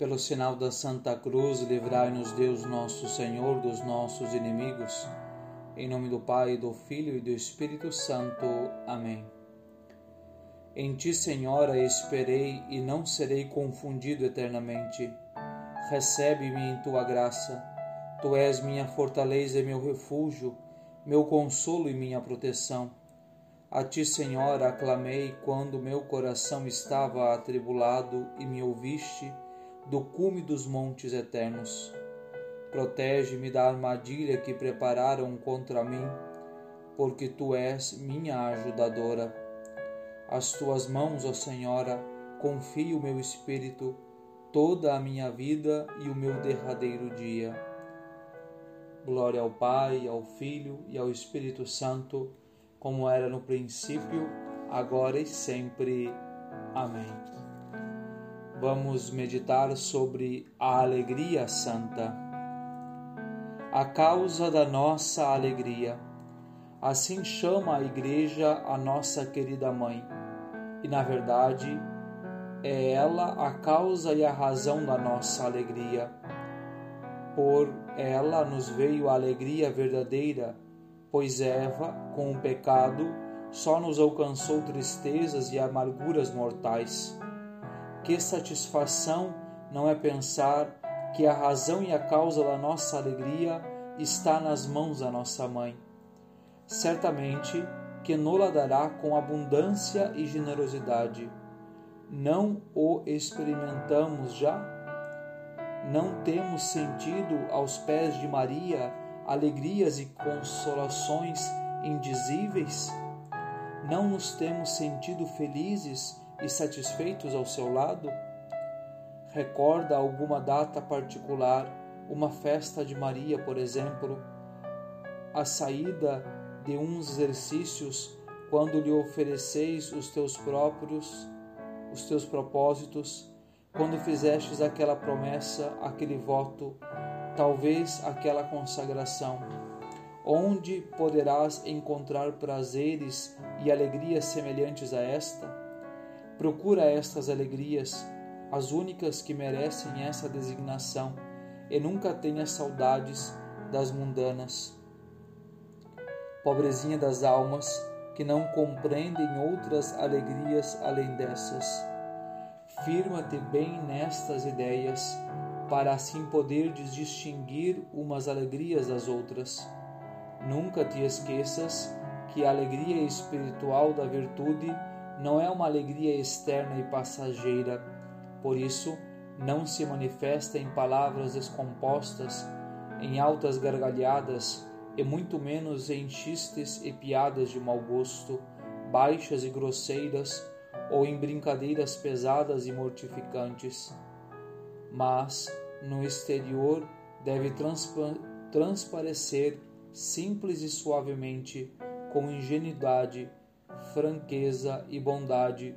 Pelo sinal da Santa Cruz, livrai-nos Deus nosso Senhor dos nossos inimigos. Em nome do Pai, do Filho e do Espírito Santo. Amém. Em ti, Senhora, esperei e não serei confundido eternamente. Recebe-me em tua graça. Tu és minha fortaleza e meu refúgio, meu consolo e minha proteção. A ti, Senhora, aclamei quando meu coração estava atribulado e me ouviste do cume dos montes eternos. Protege-me da armadilha que prepararam contra mim, porque tu és minha ajudadora. As tuas mãos, ó Senhora, confio o meu espírito, toda a minha vida e o meu derradeiro dia. Glória ao Pai, ao Filho e ao Espírito Santo, como era no princípio, agora e sempre. Amém vamos meditar sobre a alegria santa. A causa da nossa alegria. Assim chama a Igreja a nossa querida mãe. E na verdade, é ela a causa e a razão da nossa alegria. Por ela nos veio a alegria verdadeira, pois Eva, com o pecado, só nos alcançou tristezas e amarguras mortais que satisfação não é pensar que a razão e a causa da nossa alegria está nas mãos da nossa mãe. Certamente que nola dará com abundância e generosidade. Não o experimentamos já? Não temos sentido aos pés de Maria alegrias e consolações indizíveis? Não nos temos sentido felizes e satisfeitos ao seu lado? Recorda alguma data particular, uma festa de Maria, por exemplo, a saída de uns exercícios quando lhe ofereceis os teus próprios, os teus propósitos, quando fizestes aquela promessa, aquele voto, talvez aquela consagração, onde poderás encontrar prazeres e alegrias semelhantes a esta? Procura estas alegrias, as únicas que merecem essa designação, e nunca tenha saudades das mundanas. Pobrezinha das almas, que não compreendem outras alegrias além dessas. Firma-te bem nestas ideias, para assim poderes distinguir umas alegrias das outras. Nunca te esqueças que a alegria espiritual da virtude não é uma alegria externa e passageira, por isso não se manifesta em palavras descompostas, em altas gargalhadas e muito menos em chistes e piadas de mau gosto, baixas e grosseiras ou em brincadeiras pesadas e mortificantes. Mas, no exterior, deve transpa transparecer simples e suavemente, com ingenuidade, franqueza e bondade,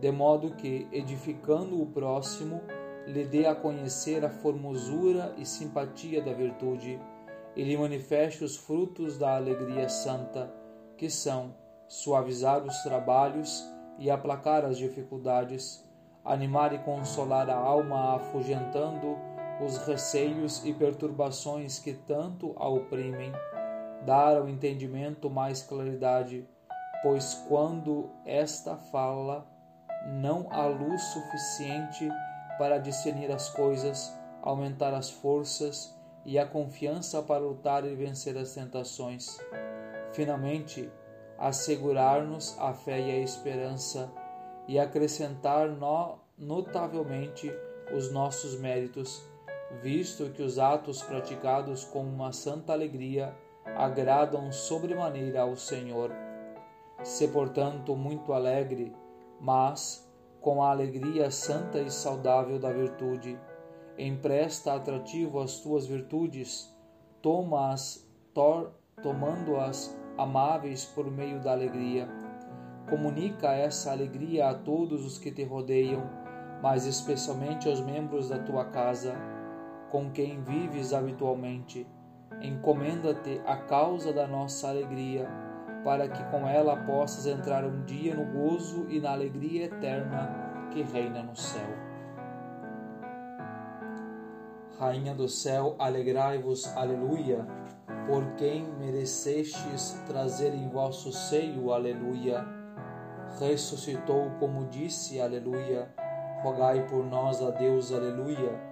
de modo que, edificando o próximo, lhe dê a conhecer a formosura e simpatia da virtude, e lhe manifeste os frutos da alegria santa, que são suavizar os trabalhos e aplacar as dificuldades, animar e consolar a alma afugentando os receios e perturbações que tanto a oprimem, dar ao entendimento mais claridade, pois quando esta fala, não há luz suficiente para discernir as coisas, aumentar as forças e a confiança para lutar e vencer as tentações. Finalmente, assegurar-nos a fé e a esperança e acrescentar no, notavelmente os nossos méritos, visto que os atos praticados com uma santa alegria agradam sobremaneira ao Senhor se portanto muito alegre, mas com a alegria santa e saudável da virtude. Empresta atrativo às tuas virtudes, toma-as, tomando-as amáveis por meio da alegria. Comunica essa alegria a todos os que te rodeiam, mas especialmente aos membros da tua casa, com quem vives habitualmente. Encomenda-te a causa da nossa alegria para que com ela possas entrar um dia no gozo e na alegria eterna que reina no céu. Rainha do céu, alegrai-vos, aleluia, por quem merecestes trazer em vosso seio, aleluia. Ressuscitou, como disse, aleluia. Rogai por nós a Deus, aleluia.